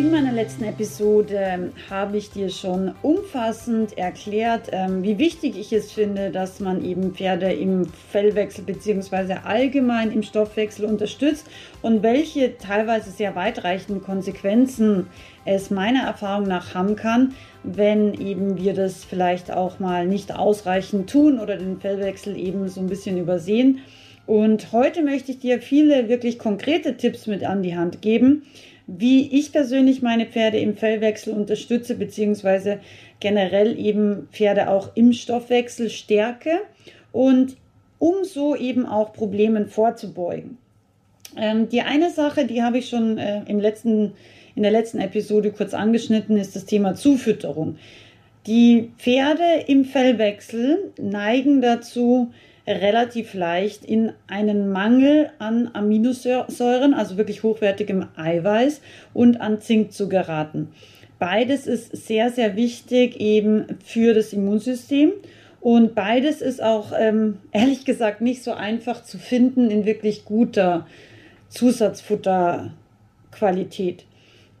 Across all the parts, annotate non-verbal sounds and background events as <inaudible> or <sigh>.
In meiner letzten Episode habe ich dir schon umfassend erklärt, ähm, wie wichtig ich es finde, dass man eben Pferde im Fellwechsel bzw. allgemein im Stoffwechsel unterstützt und welche teilweise sehr weitreichenden Konsequenzen es meiner Erfahrung nach haben kann, wenn eben wir das vielleicht auch mal nicht ausreichend tun oder den Fellwechsel eben so ein bisschen übersehen. Und heute möchte ich dir viele wirklich konkrete Tipps mit an die Hand geben, wie ich persönlich meine Pferde im Fellwechsel unterstütze, beziehungsweise generell eben Pferde auch im Stoffwechsel stärke und um so eben auch Problemen vorzubeugen. Ähm, die eine Sache, die habe ich schon äh, im letzten, in der letzten Episode kurz angeschnitten, ist das Thema Zufütterung. Die Pferde im Fellwechsel neigen dazu, relativ leicht in einen Mangel an Aminosäuren, also wirklich hochwertigem Eiweiß und an Zink zu geraten. Beides ist sehr, sehr wichtig eben für das Immunsystem. Und beides ist auch ähm, <laughs> ehrlich gesagt nicht so einfach zu finden in wirklich guter Zusatzfutterqualität.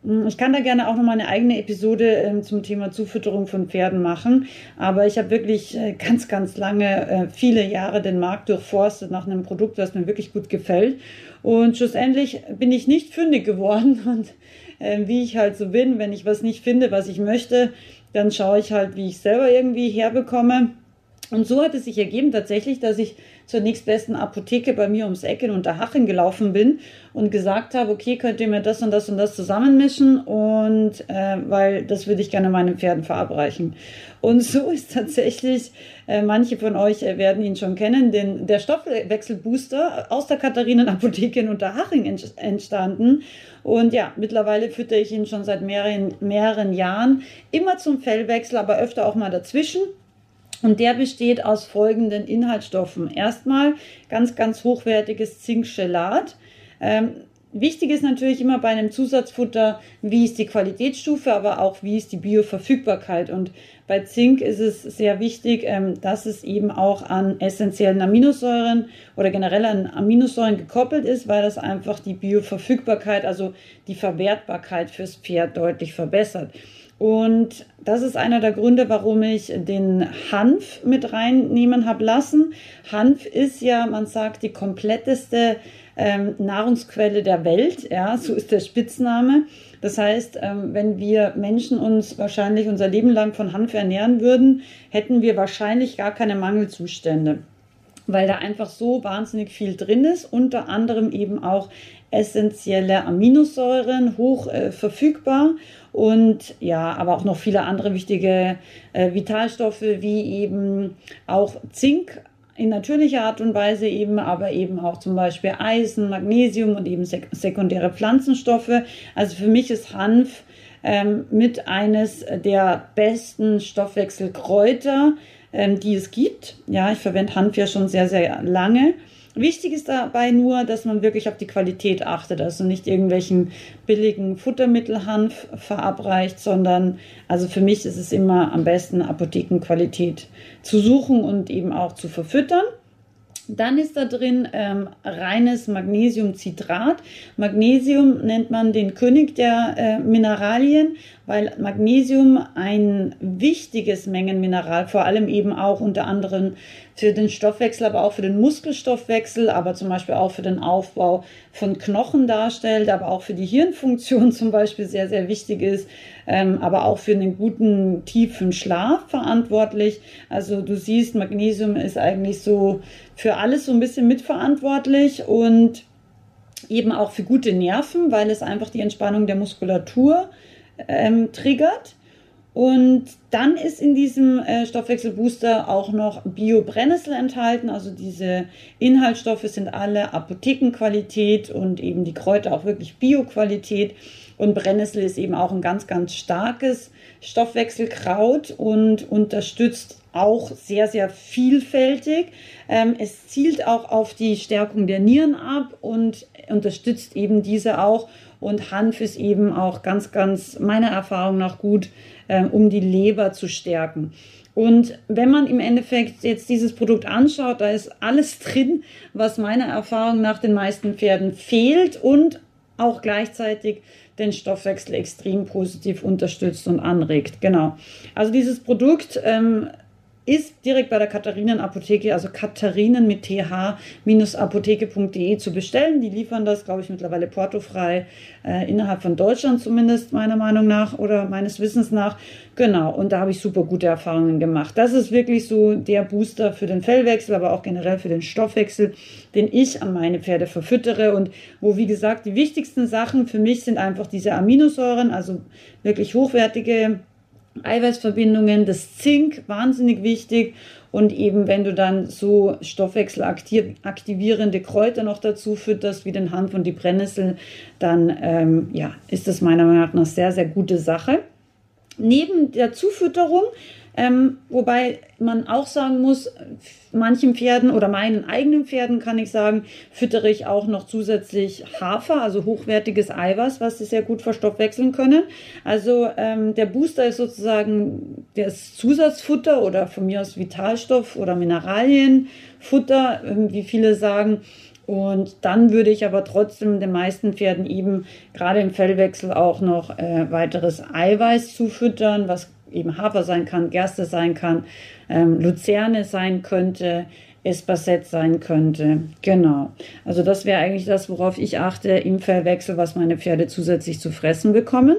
Hm, ich kann da gerne auch nochmal eine eigene Episode ähm, zum Thema Zufütterung von Pferden machen. Aber ich habe wirklich äh, ganz, ganz lange, äh, viele Jahre den Markt durchforstet nach einem Produkt, das mir wirklich gut gefällt. Und schlussendlich bin ich nicht fündig geworden. <laughs> Und äh, wie ich halt so bin, wenn ich was nicht finde, was ich möchte, dann schaue ich halt, wie ich selber irgendwie herbekomme. Und so hat es sich ergeben tatsächlich, dass ich zur nächstbesten Apotheke bei mir ums Eck in Unterhaching gelaufen bin und gesagt habe, okay, könnt ihr mir das und das und das zusammenmischen und äh, weil das würde ich gerne meinen Pferden verabreichen. Und <laughs> so ist tatsächlich, äh, manche von euch äh, werden ihn schon kennen, den, der Stoffwechselbooster aus der Katharinen-Apotheke in Unterhaching ent entstanden. Und ja, mittlerweile fütter ich ihn schon seit mehreren, mehreren Jahren, immer zum Fellwechsel, aber öfter auch mal dazwischen. Und der besteht aus folgenden Inhaltsstoffen. Erstmal ganz, ganz hochwertiges Zinkchelat. Ähm, wichtig ist natürlich immer bei einem Zusatzfutter, wie ist die Qualitätsstufe, aber auch wie ist die Bioverfügbarkeit. Und bei Zink ist es sehr wichtig, ähm, dass es eben auch an essentiellen Aminosäuren oder generell an Aminosäuren gekoppelt ist, weil das einfach die Bioverfügbarkeit, also die Verwertbarkeit fürs Pferd deutlich verbessert. Und das ist einer der Gründe, warum ich den Hanf mit reinnehmen habe lassen. Hanf ist ja, man sagt, die kompletteste ähm, Nahrungsquelle der Welt. Ja, so ist der Spitzname. Das heißt, ähm, wenn wir Menschen uns wahrscheinlich unser Leben lang von Hanf ernähren würden, hätten wir wahrscheinlich gar keine Mangelzustände weil da einfach so wahnsinnig viel drin ist, unter anderem eben auch essentielle Aminosäuren, hoch äh, verfügbar und ja, aber auch noch viele andere wichtige äh, Vitalstoffe wie eben auch Zink in natürlicher Art und Weise eben, aber eben auch zum Beispiel Eisen, Magnesium und eben sek sekundäre Pflanzenstoffe. Also für mich ist Hanf ähm, mit eines der besten Stoffwechselkräuter, ähm, die es gibt. Ja, ich verwende Hanf ja schon sehr, sehr lange. Wichtig ist dabei nur, dass man wirklich auf die Qualität achtet, also nicht irgendwelchen billigen Futtermittelhanf verabreicht, sondern also für mich ist es immer am besten Apothekenqualität zu suchen und eben auch zu verfüttern. Dann ist da drin ähm, reines Magnesiumcitrat. Magnesium nennt man den König der äh, Mineralien, weil Magnesium ein wichtiges Mengenmineral, vor allem eben auch unter anderem für den Stoffwechsel, aber auch für den Muskelstoffwechsel, aber zum Beispiel auch für den Aufbau von Knochen darstellt, aber auch für die Hirnfunktion <laughs> zum Beispiel sehr, sehr wichtig ist, ähm, aber auch für einen guten tiefen Schlaf verantwortlich. Also du siehst, Magnesium ist eigentlich so für alles so ein bisschen mitverantwortlich und eben auch für gute Nerven, weil es einfach die Entspannung der Muskulatur ähm, triggert. Und dann ist in diesem äh, Stoffwechselbooster auch noch Bio-Brennnessel enthalten. Also diese Inhaltsstoffe sind alle Apothekenqualität und eben die Kräuter auch wirklich Bio-Qualität. Und Brennnessel ist eben auch ein ganz, ganz starkes Stoffwechselkraut und unterstützt auch sehr, sehr vielfältig. Ähm, es zielt auch auf die Stärkung der Nieren ab und unterstützt eben diese auch. Und Hanf ist eben auch ganz, ganz meiner Erfahrung nach gut äh, um die Leber zu stärken. Und wenn man im Endeffekt jetzt dieses Produkt anschaut, da ist alles drin, was meiner Erfahrung nach den meisten Pferden fehlt und auch gleichzeitig den Stoffwechsel extrem positiv unterstützt und anregt. Genau. Also dieses Produkt ähm, ist direkt bei der Katharinen-Apotheke, also Katharinen mit th-apotheke.de zu bestellen. Die liefern das, glaube ich, mittlerweile portofrei äh, innerhalb von Deutschland zumindest, meiner Meinung nach oder meines Wissens nach. Genau, und da habe ich super gute Erfahrungen gemacht. Das ist wirklich so der Booster für den Fellwechsel, aber auch generell für den Stoffwechsel, den ich an meine Pferde verfüttere und wo, wie gesagt, die wichtigsten Sachen für mich sind einfach diese Aminosäuren, also wirklich hochwertige Eiweißverbindungen, das Zink, wahnsinnig wichtig. Und eben, wenn du dann so stoffwechselaktivierende Kräuter noch dazu fütterst, wie den Hanf und die Brennnessel, dann ähm, ja, ist das meiner Meinung nach eine sehr, sehr gute Sache. Neben der Zufütterung ähm, wobei man auch sagen muss, manchen Pferden oder meinen eigenen Pferden kann ich sagen, füttere ich auch noch zusätzlich Hafer, also hochwertiges Eiweiß, was sie sehr gut verstoffwechseln können. Also ähm, der Booster ist sozusagen das Zusatzfutter oder von mir aus Vitalstoff oder Mineralienfutter, äh, wie viele sagen. Und dann würde ich aber trotzdem den meisten Pferden eben gerade im Fellwechsel auch noch äh, weiteres Eiweiß zufüttern, was eben Hafer sein kann, Gerste sein kann, ähm, Luzerne sein könnte, Espasset sein könnte. Genau. Also das wäre eigentlich das, worauf ich achte im Fellwechsel, was meine Pferde zusätzlich zu fressen bekommen.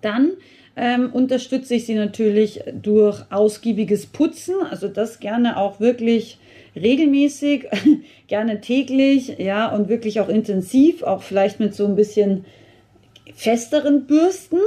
Dann ähm, unterstütze ich sie natürlich durch ausgiebiges Putzen. Also das gerne auch wirklich regelmäßig, <laughs> gerne täglich, ja, und wirklich auch intensiv, auch vielleicht mit so ein bisschen festeren Bürsten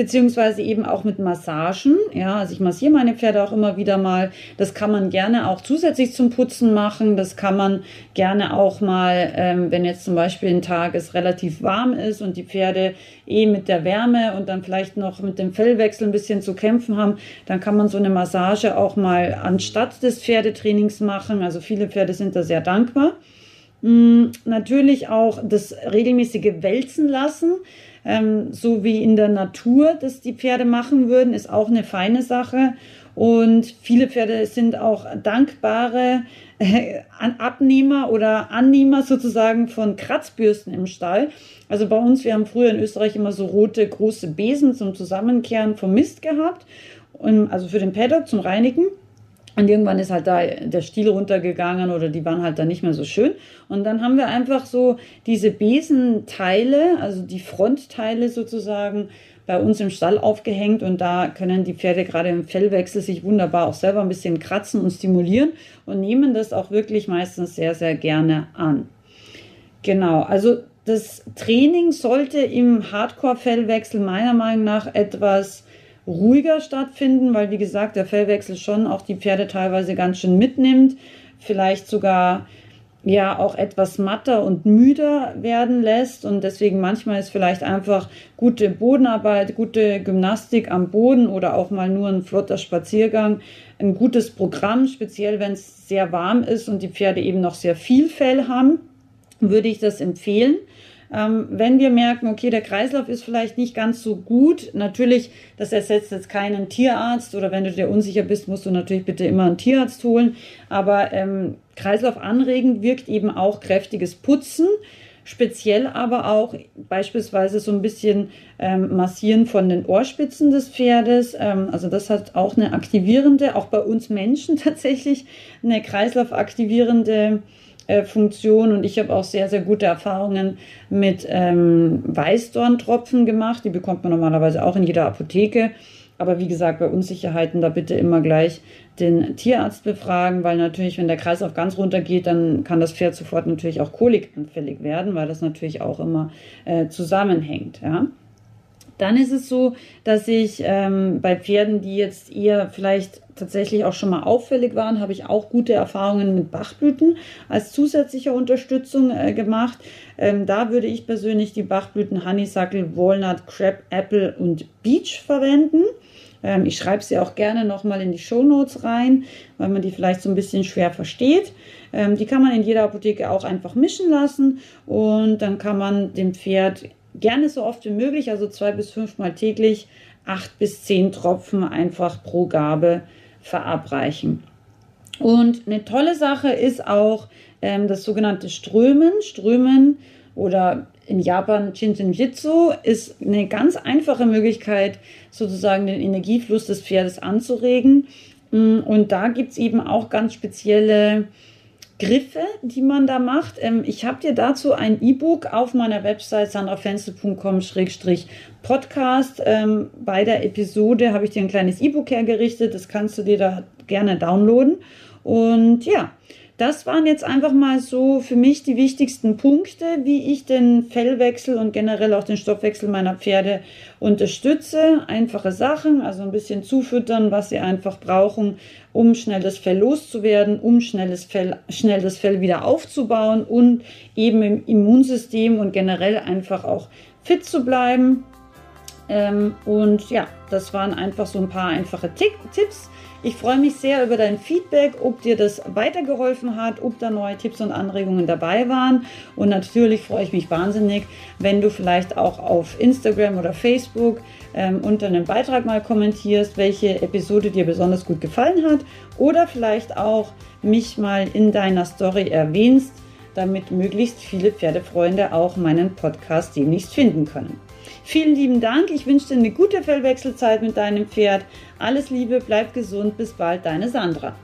beziehungsweise eben auch mit Massagen. Ja, also ich massiere meine Pferde auch immer wieder mal. Das kann man gerne auch zusätzlich zum Putzen machen. Das kann man gerne auch mal, ähm, wenn jetzt zum Beispiel ein Tag es relativ warm ist und die Pferde eh mit der Wärme und dann vielleicht noch mit dem Fellwechsel ein bisschen zu kämpfen haben, dann kann man so eine Massage auch mal anstatt des Pferdetrainings machen. Also viele Pferde sind da sehr dankbar. Mm, natürlich auch das regelmäßige Wälzen lassen ähm, so wie in der Natur das die Pferde machen würden, ist auch eine feine Sache. Und viele Pferde sind auch dankbare äh, Abnehmer oder Annehmer sozusagen von Kratzbürsten im Stall. Also bei uns, wir haben früher in Österreich immer so rote große Besen zum Zusammenkehren vom Mist gehabt, also für den Paddock zum Reinigen. Und irgendwann ist halt da der Stiel runtergegangen oder die waren halt dann nicht mehr so schön. Und dann haben wir einfach so diese Besenteile, also die Frontteile sozusagen, bei uns im Stall aufgehängt und da können die Pferde gerade im Fellwechsel sich wunderbar auch selber ein bisschen kratzen und stimulieren und nehmen das auch wirklich meistens sehr, sehr gerne an. Genau, also das Training sollte im Hardcore-Fellwechsel meiner Meinung nach etwas ruhiger stattfinden, weil wie gesagt der Fellwechsel schon auch die Pferde teilweise ganz schön mitnimmt, vielleicht sogar ja auch etwas matter und müder werden lässt und deswegen manchmal ist vielleicht einfach gute Bodenarbeit, gute Gymnastik am Boden oder auch mal nur ein flotter Spaziergang ein gutes Programm, speziell wenn es sehr warm ist und die Pferde eben noch sehr viel Fell haben, würde ich das empfehlen. Ähm, wenn wir merken, okay, der Kreislauf ist vielleicht nicht ganz so gut, natürlich, das ersetzt jetzt keinen Tierarzt oder wenn du dir unsicher bist, musst du natürlich bitte immer einen Tierarzt holen. Aber ähm, Kreislauf anregend wirkt eben auch kräftiges Putzen speziell aber auch beispielsweise so ein bisschen ähm, Massieren von den Ohrspitzen des Pferdes. Ähm, also das hat auch eine aktivierende, auch bei uns Menschen <laughs> tatsächlich eine kreislaufaktivierende äh, Funktion und ich habe auch sehr, sehr gute Erfahrungen mit ähm, Weißdorntropfen gemacht. Die bekommt man normalerweise auch in jeder Apotheke. Aber wie gesagt, bei Unsicherheiten da bitte immer gleich den Tierarzt befragen, weil natürlich, wenn der Kreislauf ganz runter geht, dann kann das Pferd sofort natürlich auch kolikanfällig werden, weil das natürlich auch immer äh, zusammenhängt. Ja. Dann ist es so, dass ich ähm, bei Pferden, die jetzt eher vielleicht tatsächlich auch schon mal auffällig waren, habe ich auch gute Erfahrungen mit Bachblüten als zusätzliche Unterstützung äh, gemacht. Ähm, da würde ich persönlich die Bachblüten Honeysuckle, Walnut, Crab, Apple und Beach verwenden. Ähm, ich schreibe sie auch gerne nochmal in die Show Notes rein, weil man die vielleicht so ein bisschen schwer versteht. Ähm, die kann man in jeder Apotheke auch einfach mischen lassen und dann kann man dem Pferd gerne so oft wie möglich, also zwei bis fünfmal täglich, acht bis zehn Tropfen einfach pro Gabe verabreichen. Und eine tolle Sache ist auch ähm, das sogenannte Strömen. Strömen oder in Japan Jitsu ist eine ganz einfache Möglichkeit, sozusagen den Energiefluss des Pferdes anzuregen. Mm, und da gibt es eben auch ganz spezielle Griffe, die man da macht. Ähm, ich habe dir dazu ein E-Book auf meiner Website sandrafenzel.com-podcast. Ähm, bei der Episode habe ich dir ein kleines E-Book hergerichtet. Das kannst du dir da gerne downloaden. Und ja, das waren jetzt einfach mal so für mich die wichtigsten Punkte, wie ich den Fellwechsel und generell auch den Stoffwechsel meiner Pferde unterstütze. Einfache Sachen, also ein bisschen zufüttern, was sie einfach brauchen, um schnell das Fell loszuwerden, um schnell das Fell, schnell das Fell wieder aufzubauen und eben im Immunsystem und generell einfach auch fit zu bleiben. Ähm, und ja, das waren einfach so ein paar einfache Tipps ich freue mich sehr über dein Feedback, ob dir das weitergeholfen hat, ob da neue Tipps und Anregungen dabei waren. Und natürlich freue ich mich wahnsinnig, wenn du vielleicht auch auf Instagram oder Facebook ähm, unter einem Beitrag mal kommentierst, welche Episode dir besonders gut gefallen hat. Oder vielleicht auch mich mal in deiner Story erwähnst, damit möglichst viele Pferdefreunde auch meinen Podcast demnächst finden können. Vielen lieben Dank. Ich wünsche dir eine gute Fellwechselzeit mit deinem Pferd. Alles Liebe, bleib gesund. Bis bald, deine Sandra.